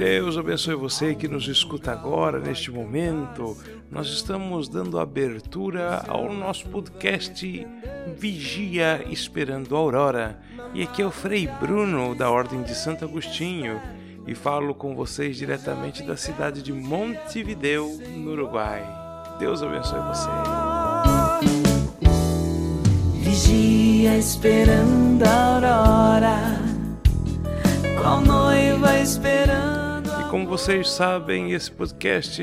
Deus abençoe você que nos escuta agora, neste momento. Nós estamos dando abertura ao nosso podcast Vigia Esperando a Aurora. E aqui é o Frei Bruno, da Ordem de Santo Agostinho, e falo com vocês diretamente da cidade de Montevideo, no Uruguai. Deus abençoe você. Vigia esperando a aurora, qual noiva esperando como vocês sabem, esse podcast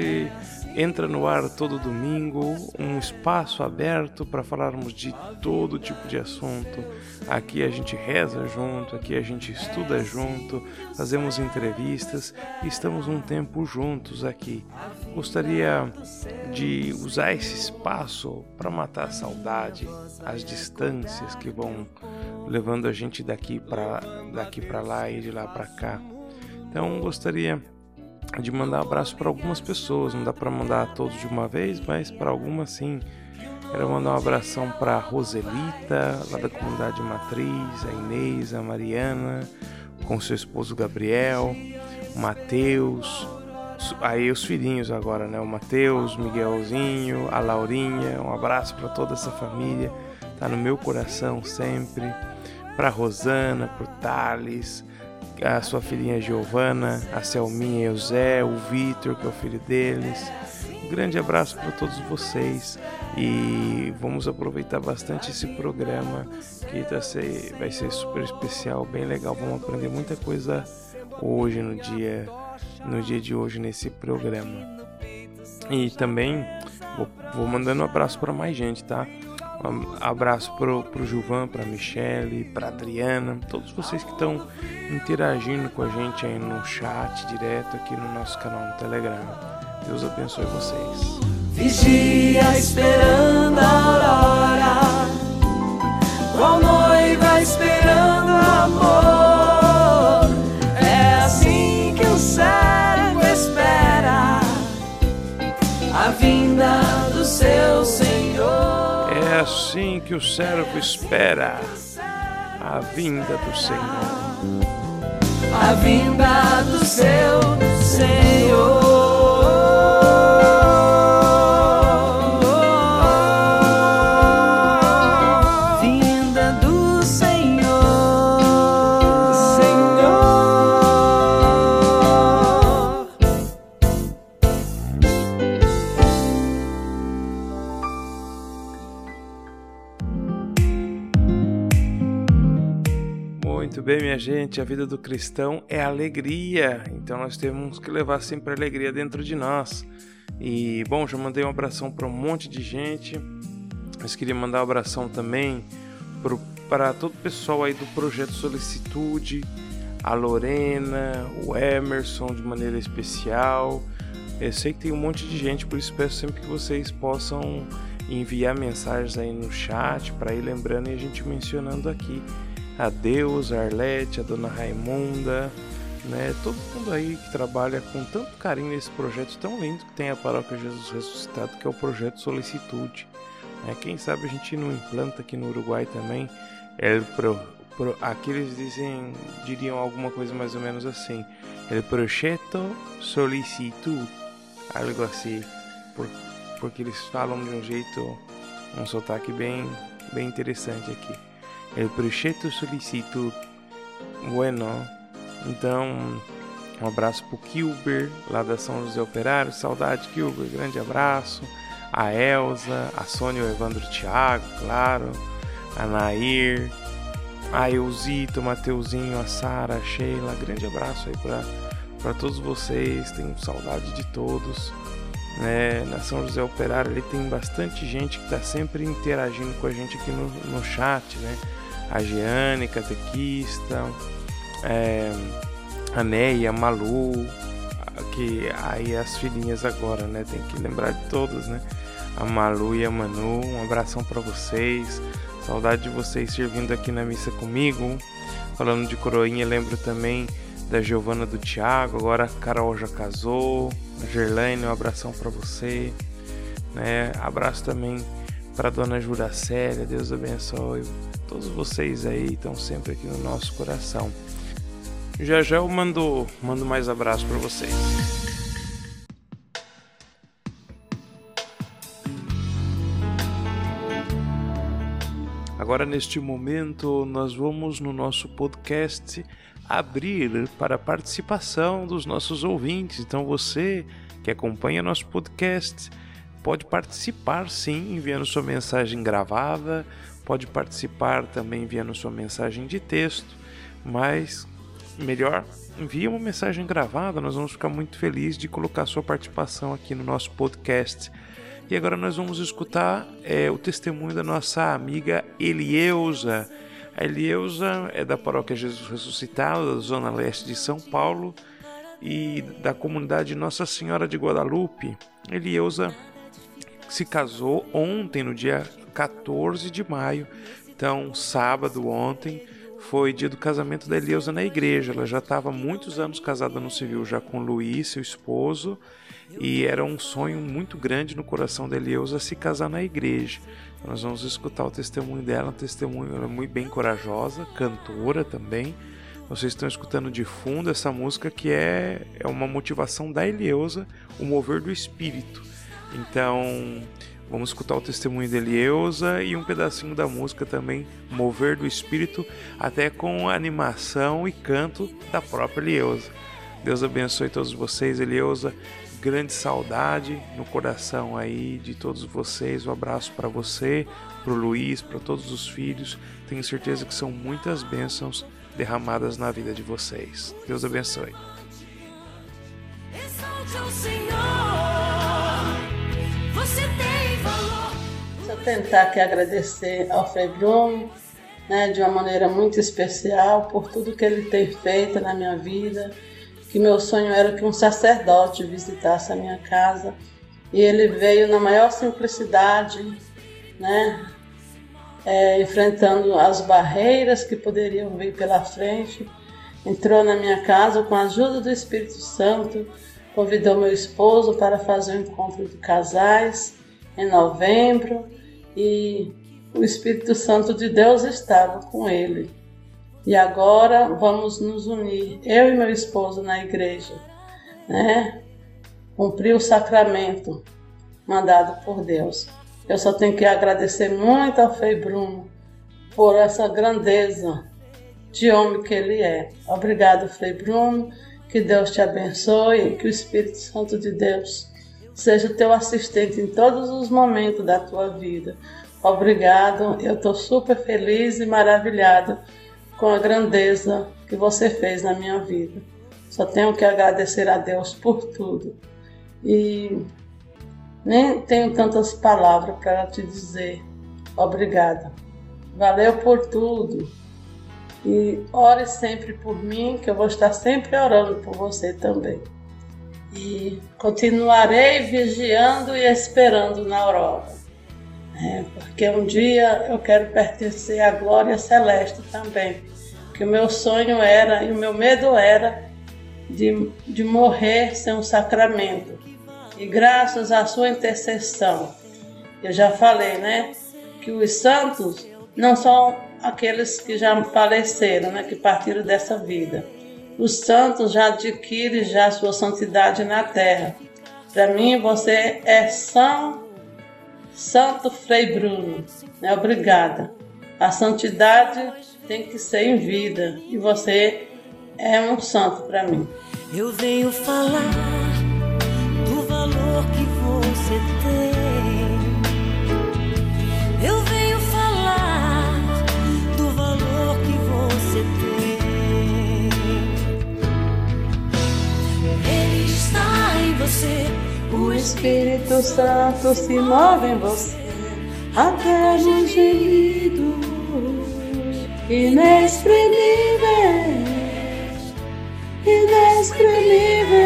entra no ar todo domingo, um espaço aberto para falarmos de todo tipo de assunto. Aqui a gente reza junto, aqui a gente estuda junto, fazemos entrevistas e estamos um tempo juntos aqui. Gostaria de usar esse espaço para matar a saudade, as distâncias que vão levando a gente daqui para daqui para lá e de lá para cá. Então gostaria de mandar abraço para algumas pessoas. Não dá para mandar todos de uma vez, mas para algumas sim. Quero mandar um abração para Roselita, lá da comunidade Matriz, a Inês, a Mariana, com seu esposo Gabriel, o Matheus, aí os filhinhos agora, né? O Matheus, Miguelzinho, a Laurinha. Um abraço para toda essa família. Tá no meu coração sempre. Para Rosana, para Thales, a sua filhinha Giovana, a Selminha e o Zé, o Vitor, que é o filho deles. Um grande abraço para todos vocês e vamos aproveitar bastante esse programa que tá ser, vai ser super especial, bem legal. Vamos aprender muita coisa hoje no dia, no dia de hoje nesse programa. E também vou, vou mandando um abraço para mais gente, tá? Um abraço pro, pro Gilvan, pra Michele, pra Adriana, todos vocês que estão interagindo com a gente aí no chat direto aqui no nosso canal no Telegram. Deus abençoe vocês. Vigia esperando a aurora, qual noiva esperando amor. É assim que o servo espera a vinda do Senhor. A vinda do seu Senhor. Gente, a vida do cristão é alegria, então nós temos que levar sempre alegria dentro de nós. E bom, já mandei um abração para um monte de gente, mas queria mandar um abração também para todo o pessoal aí do projeto Solicitude, a Lorena, o Emerson de maneira especial. Eu sei que tem um monte de gente, por isso peço sempre que vocês possam enviar mensagens aí no chat para ir lembrando e a gente mencionando aqui a Deus, a Arlete, a Dona Raimunda, né? Todo mundo aí que trabalha com tanto carinho nesse projeto tão lindo que tem a Paróquia Jesus Ressuscitado, que é o projeto Solicitude. Né? Quem sabe a gente não implanta aqui no Uruguai também. El pro, pro, aqui eles dizem, diriam alguma coisa mais ou menos assim: El projeto Solicitude, algo assim, por, porque eles falam de um jeito, um sotaque bem, bem interessante aqui. El projeto Solicitud. Bueno, então um abraço pro Kilber, lá da São José Operário. Saudade, Kilber, grande abraço. A Elza, a Sônia, o Evandro Thiago, claro. A Nair, a Eusito, o Mateuzinho, a Sara, a Sheila. Grande abraço aí para todos vocês. Tenho saudade de todos. Né? Na São José Operário ele tem bastante gente que está sempre interagindo com a gente aqui no, no chat, né? A Giane, catequista, é, a Neia, a Malu, que aí as filhinhas agora, né? Tem que lembrar de todas, né? A Malu e a Manu, um abração para vocês. Saudade de vocês servindo aqui na missa comigo. Falando de coroinha, lembro também da Giovana do Thiago, agora a Carol já casou. A Gerlaine, um abração para você. Né? Abraço também para dona Juracélia, Deus abençoe. Todos vocês aí estão sempre aqui no nosso coração. Já já eu mando, mando mais abraço para vocês. Agora, neste momento, nós vamos no nosso podcast abrir para a participação dos nossos ouvintes. Então, você que acompanha nosso podcast pode participar sim, enviando sua mensagem gravada, pode participar também enviando sua mensagem de texto, mas melhor, envie uma mensagem gravada, nós vamos ficar muito felizes de colocar sua participação aqui no nosso podcast. E agora nós vamos escutar é, o testemunho da nossa amiga Elieusa. A Elieusa é da paróquia Jesus Ressuscitado, da Zona Leste de São Paulo e da comunidade Nossa Senhora de Guadalupe. Elieusa se casou ontem, no dia 14 de maio, então sábado ontem foi dia do casamento da Eleusa na igreja. Ela já estava muitos anos casada no civil, já com Luiz, seu esposo, e era um sonho muito grande no coração da Eleusa se casar na igreja. Então, nós vamos escutar o testemunho dela, um testemunho ela é muito bem corajosa, cantora também. Vocês estão escutando de fundo essa música que é, é uma motivação da Eleusa, o mover do espírito. Então, Vamos escutar o testemunho de Elieusa e um pedacinho da música também, Mover do Espírito, até com animação e canto da própria Elieusa. Deus abençoe todos vocês, Elieusa. Grande saudade no coração aí de todos vocês. Um abraço para você, para o Luiz, para todos os filhos. Tenho certeza que são muitas bênçãos derramadas na vida de vocês. Deus abençoe. Exalte ao Senhor, tentar aqui agradecer ao Frei Bruno, né, de uma maneira muito especial por tudo que ele tem feito na minha vida, que meu sonho era que um sacerdote visitasse a minha casa. E ele veio na maior simplicidade, né, é, enfrentando as barreiras que poderiam vir pela frente, entrou na minha casa com a ajuda do Espírito Santo, convidou meu esposo para fazer um encontro de casais em novembro e o Espírito Santo de Deus estava com ele. E agora vamos nos unir, eu e meu esposo, na igreja, né? Cumprir o sacramento mandado por Deus. Eu só tenho que agradecer muito ao Frei Bruno por essa grandeza de homem que ele é. Obrigado, Frei Bruno. Que Deus te abençoe e que o Espírito Santo de Deus seja teu assistente em todos os momentos da tua vida. Obrigado, eu estou super feliz e maravilhado com a grandeza que você fez na minha vida. Só tenho que agradecer a Deus por tudo. E nem tenho tantas palavras para te dizer. Obrigada. Valeu por tudo. E ore sempre por mim, que eu vou estar sempre orando por você também e continuarei vigiando e esperando na aurora. É, porque um dia eu quero pertencer à glória celeste também. Que o meu sonho era e o meu medo era de, de morrer sem um sacramento. E graças à sua intercessão, eu já falei, né? Que os santos não são aqueles que já faleceram, né? Que partiram dessa vida os santos já adquirem já sua santidade na terra. Para mim, você é São Santo Frei Bruno. Né? Obrigada. A santidade tem que ser em vida e você é um santo para mim. Eu venho falar do valor que você tem. você. O Espírito Santo se move em você, até no gemido inexprimível, inexprimível.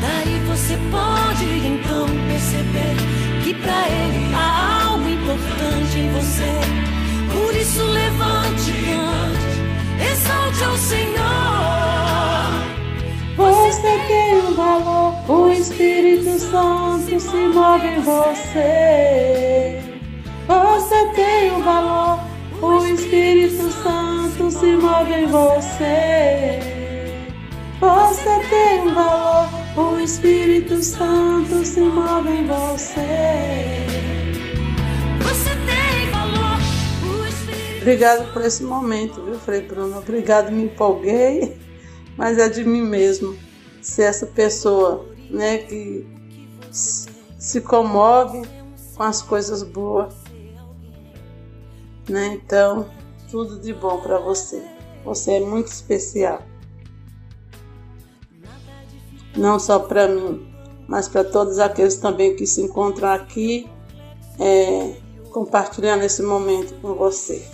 Daí você pode então perceber que para Ele há algo importante em você. Por isso levante, levante. exalte ao Senhor. Você tem um valor, o Espírito Santo se move em você. Você tem um valor, o Espírito Santo se move em você. Você tem um valor, o Espírito Santo se move em você. Você tem valor, Obrigado por esse momento, viu, Frei Bruno? Obrigado, me empolguei, mas é de mim mesmo ser essa pessoa, né, que se comove com as coisas boas, né? Então, tudo de bom para você. Você é muito especial. Não só para mim, mas para todos aqueles também que se encontram aqui, é, compartilhando esse momento com você.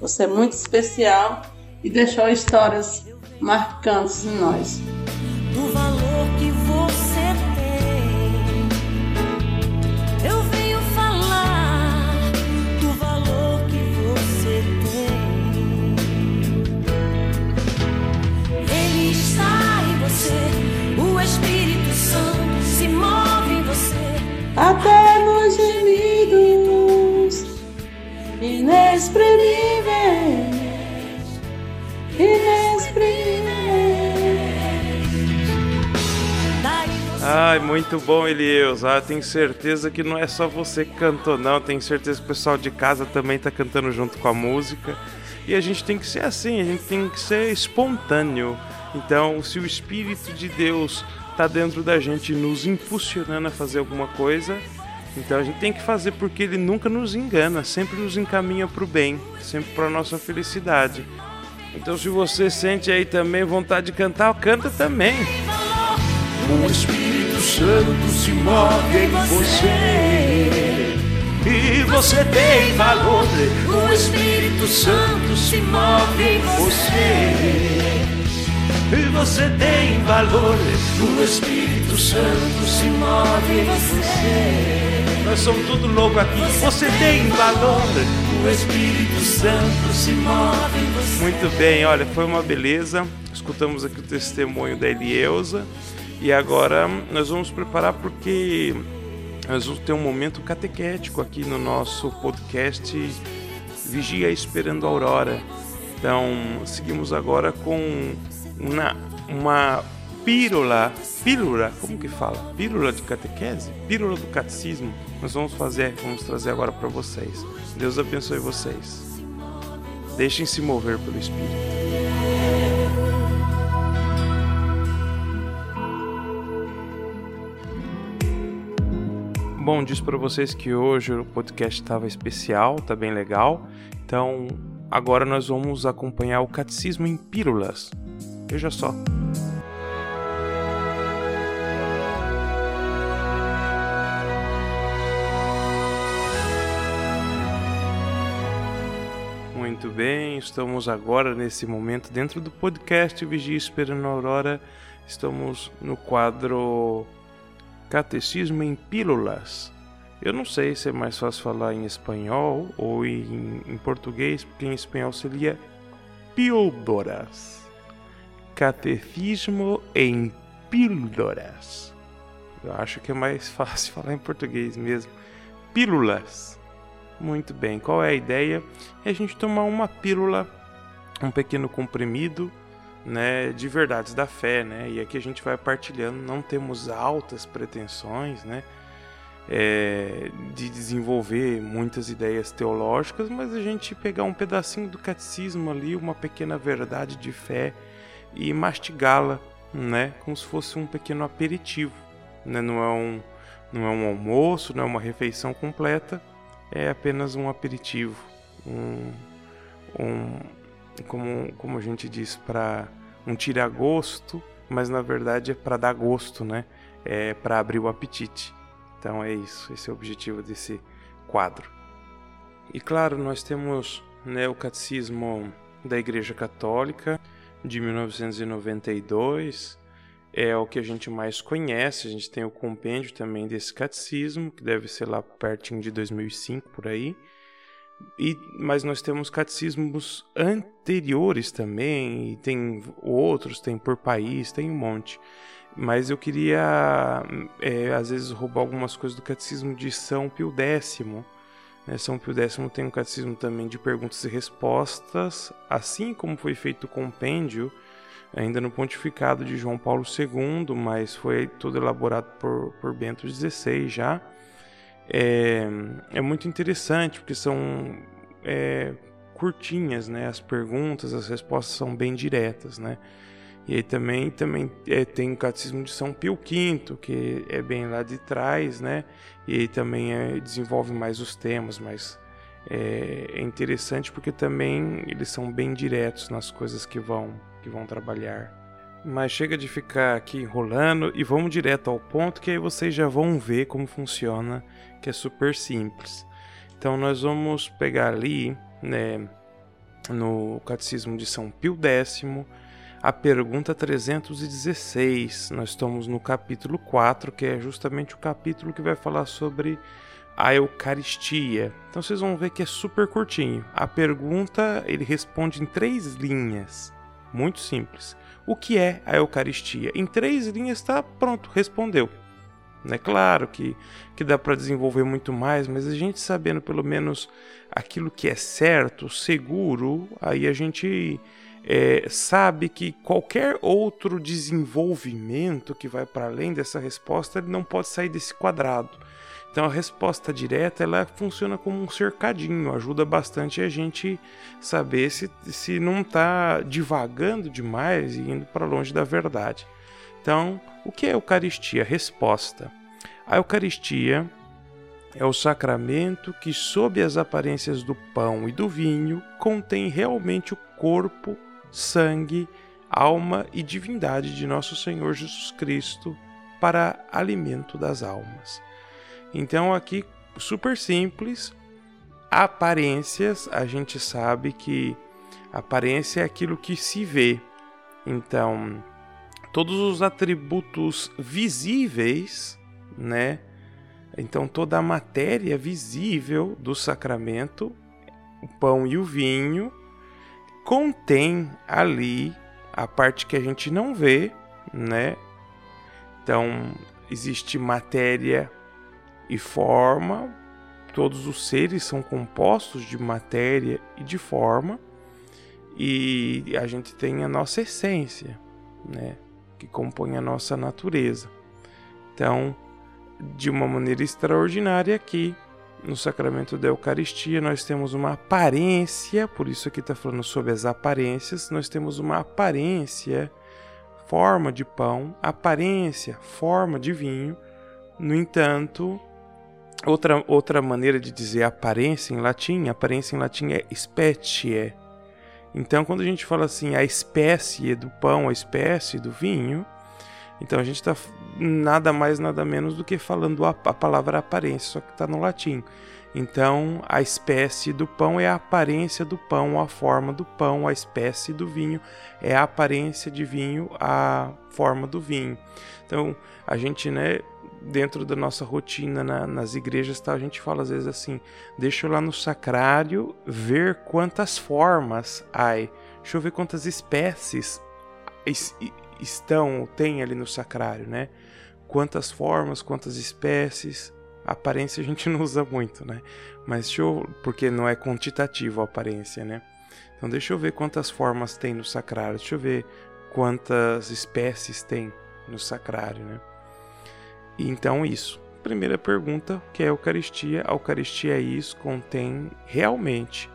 Você é muito especial e deixou histórias marcantes em nós. do valor que você tem. Eu venho falar do valor que você tem. Ele está em você, o Espírito Santo se move em você. Até nos gemidos inexprimíveis. Ai, muito bom, Elias. Ah, tenho certeza que não é só você que cantou, não. Tenho certeza que o pessoal de casa também tá cantando junto com a música. E a gente tem que ser assim, a gente tem que ser espontâneo. Então, se o Espírito de Deus tá dentro da gente nos impulsionando a fazer alguma coisa, então a gente tem que fazer porque ele nunca nos engana, sempre nos encaminha para o bem, sempre para nossa felicidade. Então, se você sente aí também vontade de cantar, canta também. O Espírito Santo se move em você. E você tem valor. o Espírito Santo se move em você. E você tem valor. O Espírito Santo se move em você. Nós somos tudo louco aqui. Você tem valor. O Espírito Santo se move em você. Muito bem, olha, foi uma beleza. Escutamos aqui o testemunho da Elieusa. E agora nós vamos preparar porque nós vamos ter um momento catequético aqui no nosso podcast Vigia Esperando a Aurora. Então, seguimos agora com uma, uma pílula, pílula, como que fala? Pílula de catequese? Pílula do catecismo. Nós vamos fazer, vamos trazer agora para vocês. Deus abençoe vocês. Deixem-se mover pelo Espírito. Bom, disse para vocês que hoje o podcast estava especial, tá bem legal. Então, agora nós vamos acompanhar o Catecismo em Pílulas. Veja só. Muito bem, estamos agora nesse momento dentro do podcast Vigia Esperando a Aurora. Estamos no quadro Catecismo em Pílulas. Eu não sei se é mais fácil falar em espanhol ou em, em português, porque em espanhol seria píldoras. Catecismo em píldoras. Eu acho que é mais fácil falar em português mesmo. Pílulas. Muito bem, qual é a ideia? É a gente tomar uma pílula, um pequeno comprimido, né, de verdades da fé, né? E aqui a gente vai partilhando, não temos altas pretensões, né? é, de desenvolver muitas ideias teológicas, mas a gente pegar um pedacinho do catecismo ali, uma pequena verdade de fé e mastigá-la, né, como se fosse um pequeno aperitivo, né? Não é um não é um almoço, não é uma refeição completa, é apenas um aperitivo, um, um como, como a gente diz, para um tira-gosto, mas na verdade é para dar gosto, né? É para abrir o apetite. Então é isso, esse é o objetivo desse quadro. E claro, nós temos né, o Catecismo da Igreja Católica de 1992, é o que a gente mais conhece. A gente tem o compêndio também desse catecismo, que deve ser lá pertinho de 2005 por aí. E, mas nós temos catecismos anteriores também, e tem outros, tem por país, tem um monte. Mas eu queria, é, às vezes, roubar algumas coisas do catecismo de São Pio X. Né? São Pio X tem um catecismo também de perguntas e respostas, assim como foi feito o compêndio ainda no pontificado de João Paulo II, mas foi todo elaborado por, por Bento XVI já. É, é muito interessante porque são é, curtinhas, né? As perguntas, as respostas são bem diretas, né? E aí também, também é, tem o Catecismo de São Pio V, que é bem lá de trás, né? E aí também é, desenvolve mais os temas, mas é, é interessante porque também eles são bem diretos nas coisas que vão que vão trabalhar. Mas chega de ficar aqui enrolando e vamos direto ao ponto que aí vocês já vão ver como funciona, que é super simples. Então nós vamos pegar ali, né, no Catecismo de São Pio X, a pergunta 316. Nós estamos no capítulo 4, que é justamente o capítulo que vai falar sobre a Eucaristia. Então vocês vão ver que é super curtinho. A pergunta ele responde em três linhas. Muito simples. O que é a Eucaristia? Em três linhas está pronto, respondeu. É claro que, que dá para desenvolver muito mais, mas a gente sabendo pelo menos aquilo que é certo, seguro, aí a gente é, sabe que qualquer outro desenvolvimento que vai para além dessa resposta ele não pode sair desse quadrado. Então a resposta direta ela funciona como um cercadinho, ajuda bastante a gente saber se, se não está divagando demais e indo para longe da verdade. Então, o que é a Eucaristia? Resposta. A Eucaristia é o sacramento que, sob as aparências do pão e do vinho, contém realmente o corpo, sangue, alma e divindade de nosso Senhor Jesus Cristo para alimento das almas. Então aqui super simples. Aparências, a gente sabe que aparência é aquilo que se vê. Então, todos os atributos visíveis, né? Então toda a matéria visível do sacramento, o pão e o vinho, contém ali a parte que a gente não vê, né? Então existe matéria e forma. Todos os seres são compostos de matéria e de forma, e a gente tem a nossa essência, né, que compõe a nossa natureza. Então, de uma maneira extraordinária aqui, no sacramento da Eucaristia, nós temos uma aparência, por isso aqui está falando sobre as aparências, nós temos uma aparência, forma de pão, aparência, forma de vinho. No entanto, Outra, outra maneira de dizer aparência em latim, aparência em latim é specie. Então, quando a gente fala assim, a espécie do pão, a espécie do vinho, então a gente está nada mais, nada menos do que falando a, a palavra aparência, só que está no latim. Então, a espécie do pão é a aparência do pão, a forma do pão, a espécie do vinho é a aparência de vinho, a forma do vinho. Então, a gente, né, dentro da nossa rotina na, nas igrejas, tá, a gente fala às vezes assim: deixa eu lá no sacrário ver quantas formas há, deixa eu ver quantas espécies estão, tem ali no sacrário, né? Quantas formas, quantas espécies. Aparência a gente não usa muito, né? Mas deixa eu, porque não é quantitativo a aparência, né? Então deixa eu ver quantas formas tem no sacrário, deixa eu ver quantas espécies tem no sacrário, né? Então, isso. Primeira pergunta, que é a Eucaristia. A Eucaristia é isso, contém realmente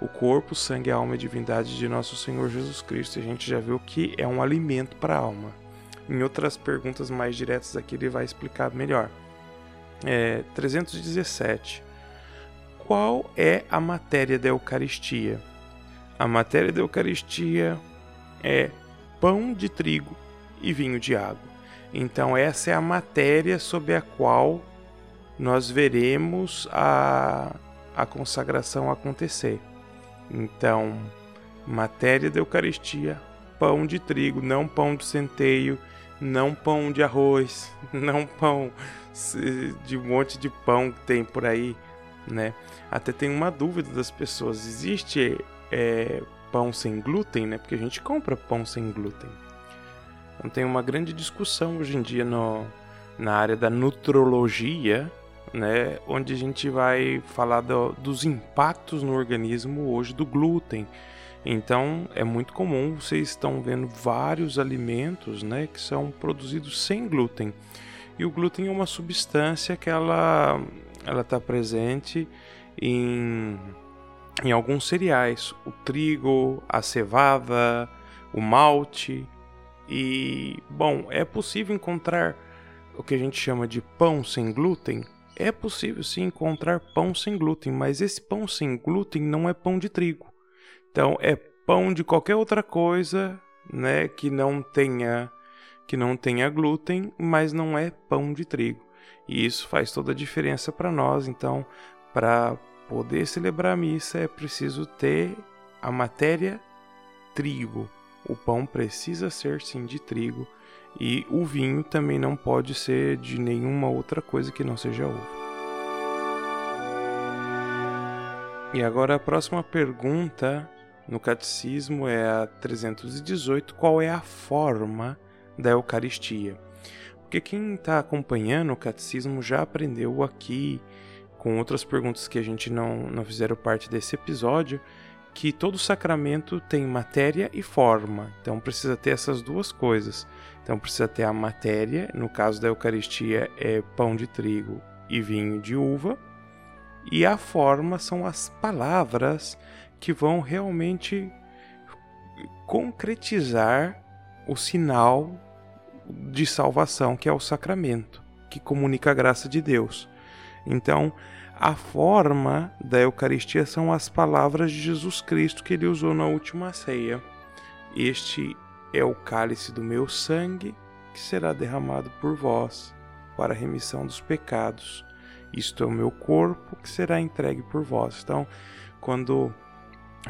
o corpo, sangue, alma e divindade de nosso Senhor Jesus Cristo. A gente já viu que é um alimento para a alma. Em outras perguntas mais diretas aqui ele vai explicar melhor. É, 317. Qual é a matéria da Eucaristia? A matéria da Eucaristia é pão de trigo e vinho de água. Então, essa é a matéria sobre a qual nós veremos a, a consagração acontecer. Então, matéria da Eucaristia, pão de trigo, não pão de centeio, não pão de arroz, não pão de um monte de pão que tem por aí, né? Até tem uma dúvida das pessoas: existe é, pão sem glúten, né? Porque a gente compra pão sem glúten. Então tem uma grande discussão hoje em dia no, na área da nutrologia, né? Onde a gente vai falar do, dos impactos no organismo hoje do glúten. Então é muito comum vocês estão vendo vários alimentos, né, que são produzidos sem glúten. E o glúten é uma substância que ela ela está presente em, em alguns cereais, o trigo, a cevada, o malte. E bom, é possível encontrar o que a gente chama de pão sem glúten? É possível sim encontrar pão sem glúten, mas esse pão sem glúten não é pão de trigo. Então é pão de qualquer outra coisa, né, que não tenha que não tenha glúten, mas não é pão de trigo. E isso faz toda a diferença para nós. Então, para poder celebrar a missa é preciso ter a matéria trigo. O pão precisa ser sim de trigo e o vinho também não pode ser de nenhuma outra coisa que não seja uva. E agora a próxima pergunta no catecismo é a 318, qual é a forma da Eucaristia? Porque quem está acompanhando o catecismo já aprendeu aqui, com outras perguntas que a gente não, não fizeram parte desse episódio, que todo sacramento tem matéria e forma. Então precisa ter essas duas coisas. Então precisa ter a matéria, no caso da Eucaristia é pão de trigo e vinho de uva, e a forma são as palavras que vão realmente concretizar o sinal de salvação, que é o sacramento, que comunica a graça de Deus. Então, a forma da Eucaristia são as palavras de Jesus Cristo que ele usou na última ceia. Este é o cálice do meu sangue, que será derramado por vós para a remissão dos pecados. Isto é o meu corpo, que será entregue por vós. Então, quando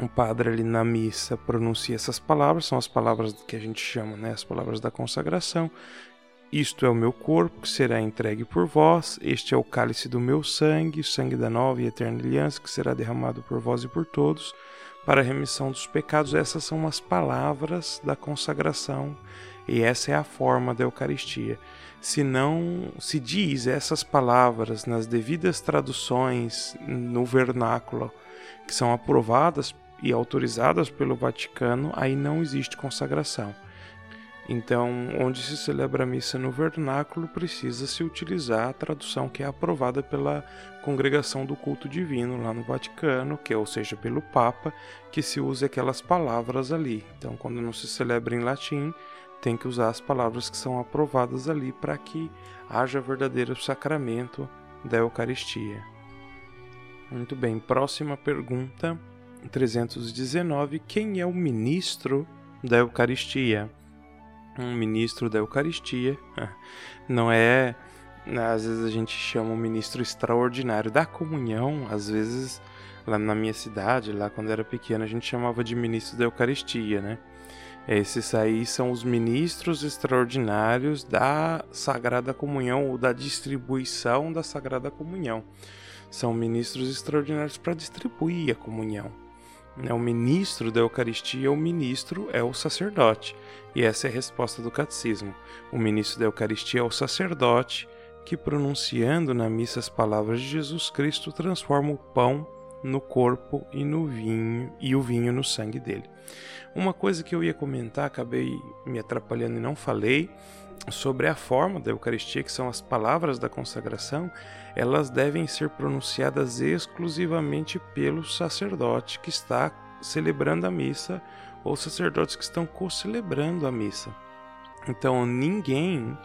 o padre ali na missa pronuncia essas palavras, são as palavras que a gente chama, né, as palavras da consagração. Isto é o meu corpo que será entregue por vós, este é o cálice do meu sangue, sangue da nova e eterna aliança que será derramado por vós e por todos para a remissão dos pecados. Essas são as palavras da consagração e essa é a forma da Eucaristia. Se não se diz essas palavras nas devidas traduções no vernáculo, que são aprovadas e autorizadas pelo Vaticano, aí não existe consagração. Então, onde se celebra a missa no vernáculo, precisa se utilizar a tradução que é aprovada pela Congregação do Culto Divino lá no Vaticano, que é, ou seja, pelo Papa, que se use aquelas palavras ali. Então, quando não se celebra em latim, tem que usar as palavras que são aprovadas ali para que haja verdadeiro sacramento da Eucaristia. Muito bem, próxima pergunta, 319. Quem é o ministro da Eucaristia? Um ministro da Eucaristia não é. Às vezes a gente chama um ministro extraordinário da comunhão, às vezes lá na minha cidade, lá quando era pequeno, a gente chamava de ministro da Eucaristia, né? Esses aí são os ministros extraordinários da Sagrada Comunhão ou da distribuição da Sagrada Comunhão. São ministros extraordinários para distribuir a comunhão. Né, o ministro da Eucaristia, o ministro é o sacerdote. E essa é a resposta do catecismo. O ministro da Eucaristia é o sacerdote que, pronunciando na missa as palavras de Jesus Cristo, transforma o pão no corpo e no vinho e o vinho no sangue dele. Uma coisa que eu ia comentar, acabei me atrapalhando e não falei, sobre a forma da Eucaristia, que são as palavras da consagração, elas devem ser pronunciadas exclusivamente pelo sacerdote que está celebrando a missa ou sacerdotes que estão co-celebrando a missa. Então, ninguém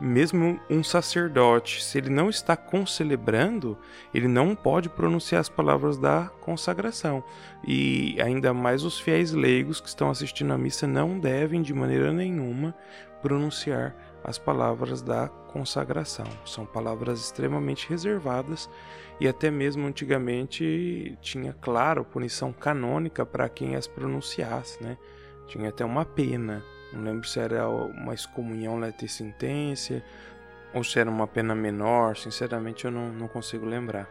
mesmo um sacerdote, se ele não está concelebrando, ele não pode pronunciar as palavras da consagração. E ainda mais os fiéis leigos que estão assistindo à missa não devem de maneira nenhuma pronunciar as palavras da consagração. São palavras extremamente reservadas e até mesmo antigamente tinha, claro, punição canônica para quem as pronunciasse, né? Tinha até uma pena Não lembro se era uma excomunhão sentença ou se era uma pena menor. Sinceramente, eu não, não consigo lembrar.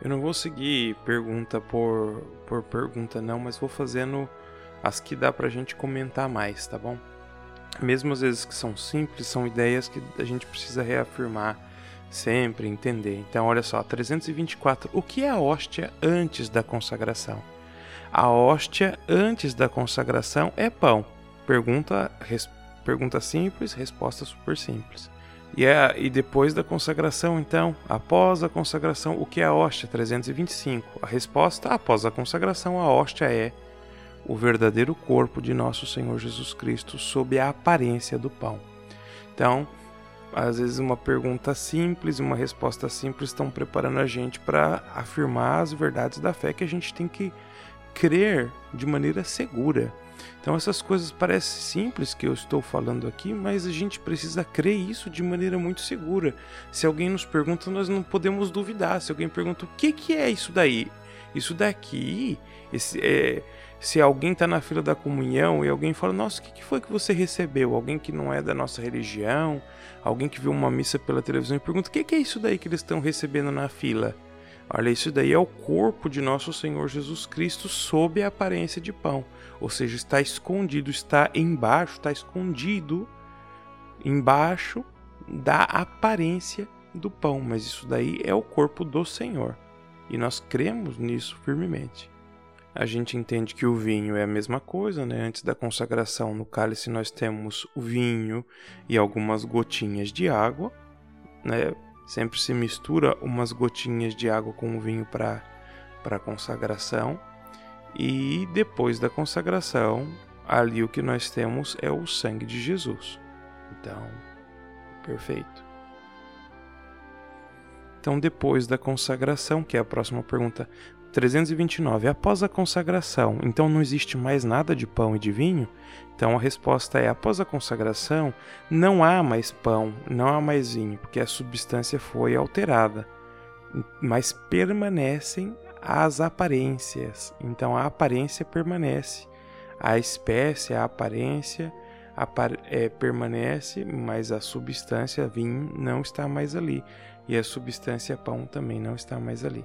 Eu não vou seguir pergunta por, por pergunta, não, mas vou fazendo as que dá pra gente comentar mais, tá bom? Mesmo às vezes que são simples, são ideias que a gente precisa reafirmar sempre, entender. Então, olha só, 324. O que é a hóstia antes da consagração? A hóstia antes da consagração é pão. Pergunta, res, pergunta simples, resposta super simples. E, é, e depois da consagração, então, após a consagração, o que é a hóstia? 325. A resposta, após a consagração, a hóstia é o verdadeiro corpo de nosso Senhor Jesus Cristo sob a aparência do pão. Então, às vezes uma pergunta simples uma resposta simples estão preparando a gente para afirmar as verdades da fé que a gente tem que crer de maneira segura. Então essas coisas parecem simples que eu estou falando aqui, mas a gente precisa crer isso de maneira muito segura. Se alguém nos pergunta, nós não podemos duvidar. Se alguém pergunta o que, que é isso daí, isso daqui, esse, é, se alguém está na fila da comunhão e alguém fala, nossa, o que, que foi que você recebeu? Alguém que não é da nossa religião, alguém que viu uma missa pela televisão e pergunta, o que, que é isso daí que eles estão recebendo na fila? Olha, isso daí é o corpo de nosso Senhor Jesus Cristo sob a aparência de pão. Ou seja, está escondido, está embaixo, está escondido embaixo da aparência do pão. Mas isso daí é o corpo do Senhor. E nós cremos nisso firmemente. A gente entende que o vinho é a mesma coisa, né? Antes da consagração, no cálice nós temos o vinho e algumas gotinhas de água, né? Sempre se mistura umas gotinhas de água com o vinho para para consagração. E depois da consagração, ali o que nós temos é o sangue de Jesus. Então, perfeito. Então, depois da consagração, que é a próxima pergunta, 329. Após a consagração, então não existe mais nada de pão e de vinho? Então a resposta é: após a consagração, não há mais pão, não há mais vinho, porque a substância foi alterada, mas permanecem as aparências. Então a aparência permanece, a espécie, a aparência apar é, permanece, mas a substância vinho não está mais ali, e a substância pão também não está mais ali.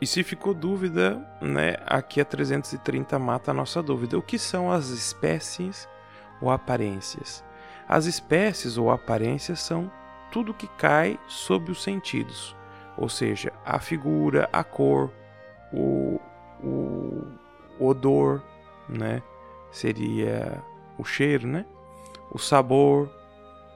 E se ficou dúvida, né, aqui a 330 mata a nossa dúvida. O que são as espécies ou aparências? As espécies ou aparências são tudo que cai sob os sentidos, ou seja, a figura, a cor, o, o odor, né? Seria o cheiro, né? O sabor.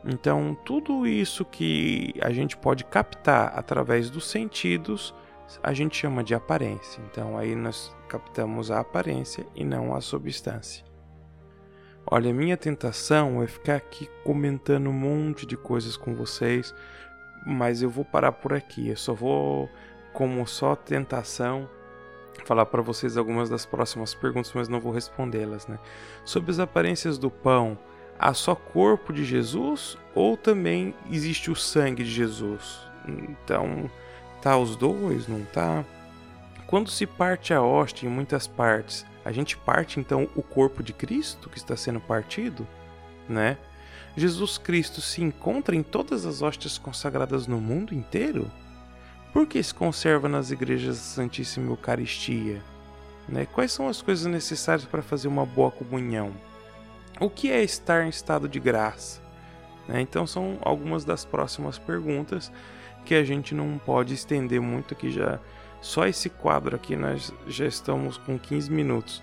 Então, tudo isso que a gente pode captar através dos sentidos a gente chama de aparência. Então aí nós captamos a aparência e não a substância. Olha, minha tentação é ficar aqui comentando um monte de coisas com vocês, mas eu vou parar por aqui. Eu só vou, como só tentação, falar para vocês algumas das próximas perguntas, mas não vou respondê-las, né? Sobre as aparências do pão, há só corpo de Jesus ou também existe o sangue de Jesus? Então, Tá os dois, não tá? Quando se parte a hóstia em muitas partes, a gente parte então o corpo de Cristo que está sendo partido, né? Jesus Cristo se encontra em todas as hóstias consagradas no mundo inteiro? Por que se conserva nas igrejas a Santíssima Eucaristia? Né? Quais são as coisas necessárias para fazer uma boa comunhão? O que é estar em estado de graça? Né? Então, são algumas das próximas perguntas que a gente não pode estender muito aqui já. Só esse quadro aqui nós já estamos com 15 minutos.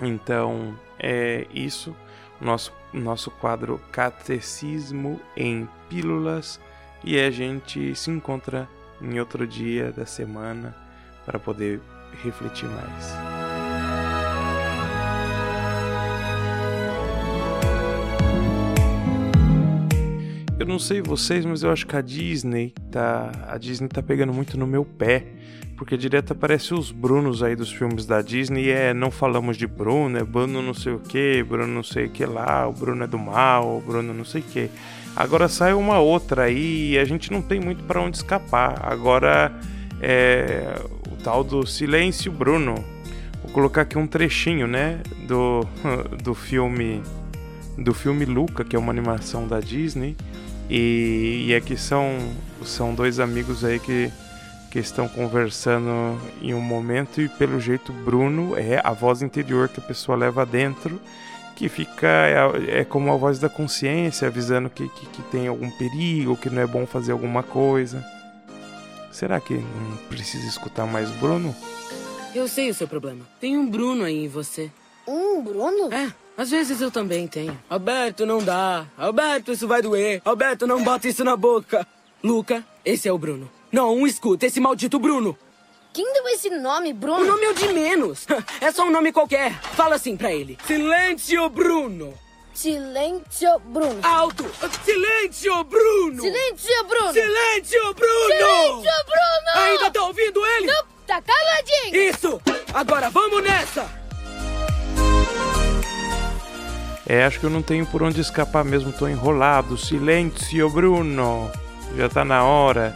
Então, é isso, nosso nosso quadro Catecismo em Pílulas e a gente se encontra em outro dia da semana para poder refletir mais. Eu não sei vocês, mas eu acho que a Disney tá. A Disney tá pegando muito no meu pé. Porque direto aparece os Brunos aí dos filmes da Disney. E é, não falamos de Bruno, é Bruno não sei o que, Bruno não sei o que lá, o Bruno é do mal, o Bruno não sei o que. Agora sai uma outra aí e a gente não tem muito para onde escapar. Agora é o tal do Silêncio Bruno. Vou colocar aqui um trechinho, né? Do, do filme do filme Luca, que é uma animação da Disney. E, e aqui são, são dois amigos aí que, que estão conversando em um momento e pelo jeito Bruno é a voz interior que a pessoa leva dentro que fica é, é como a voz da consciência avisando que, que, que, tem algum perigo, que não é bom fazer alguma coisa. Será que não precisa escutar mais Bruno? Eu sei o seu problema. Tem um Bruno aí em você. Um Bruno? É, às vezes eu também tenho. Alberto, não dá. Alberto, isso vai doer. Alberto, não bota isso na boca. Luca, esse é o Bruno. Não, escuta, esse maldito Bruno. Quem deu esse nome, Bruno? O nome é o de menos. É só um nome qualquer. Fala assim pra ele. Silêncio, Bruno. Silêncio, Bruno. Alto. Silêncio, Bruno. Silêncio, Bruno. Silêncio, Bruno. Silêncio, Bruno. Ainda tá ouvindo ele? Não, tá caladinho. Isso. Agora vamos nessa. É, acho que eu não tenho por onde escapar mesmo. Tô enrolado. Silêncio, Bruno. Já tá na hora.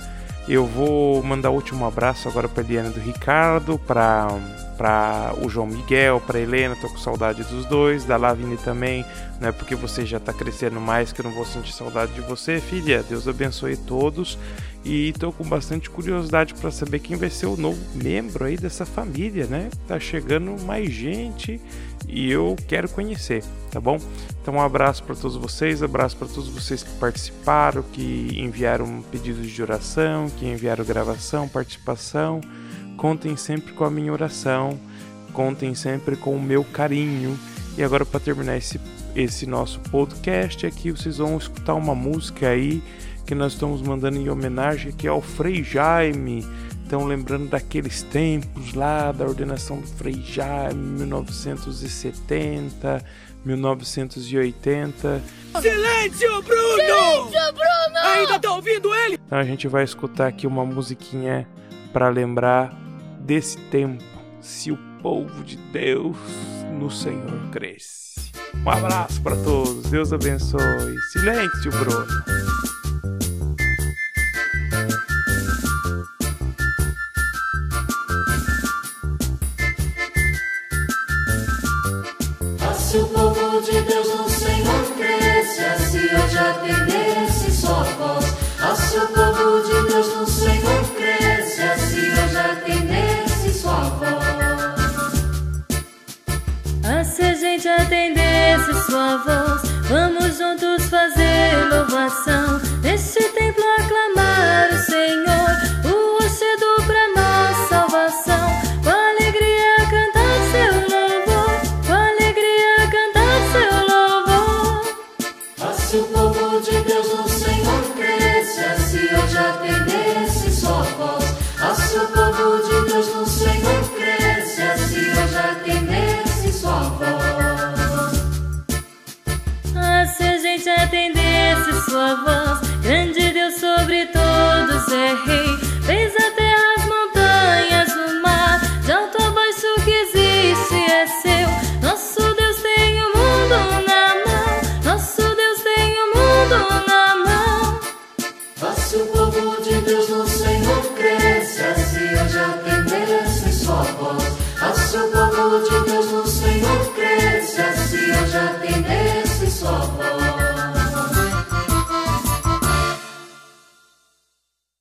Eu vou mandar o último abraço agora para Eliana do Ricardo, para para o João Miguel, para Helena, tô com saudade dos dois, da Lavine também, não é porque você já tá crescendo mais que eu não vou sentir saudade de você, filha. Deus abençoe todos e tô com bastante curiosidade para saber quem vai ser o novo membro aí dessa família, né? Tá chegando mais gente e eu quero conhecer, tá bom? Então um abraço para todos vocês, abraço para todos vocês que participaram, que enviaram pedidos de oração, que enviaram gravação, participação. Contem sempre com a minha oração, contem sempre com o meu carinho. E agora para terminar esse esse nosso podcast aqui, vocês vão escutar uma música aí que nós estamos mandando em homenagem aqui ao Frei Jaime então, lembrando daqueles tempos lá da ordenação do Frei Jaime, 1970, 1980. Silêncio, Bruno! Silêncio, Bruno! Ainda tá ouvindo ele? Então, a gente vai escutar aqui uma musiquinha para lembrar desse tempo. Se o povo de Deus no Senhor cresce. Um abraço para todos. Deus abençoe. Silêncio, Bruno. Fazer louvação.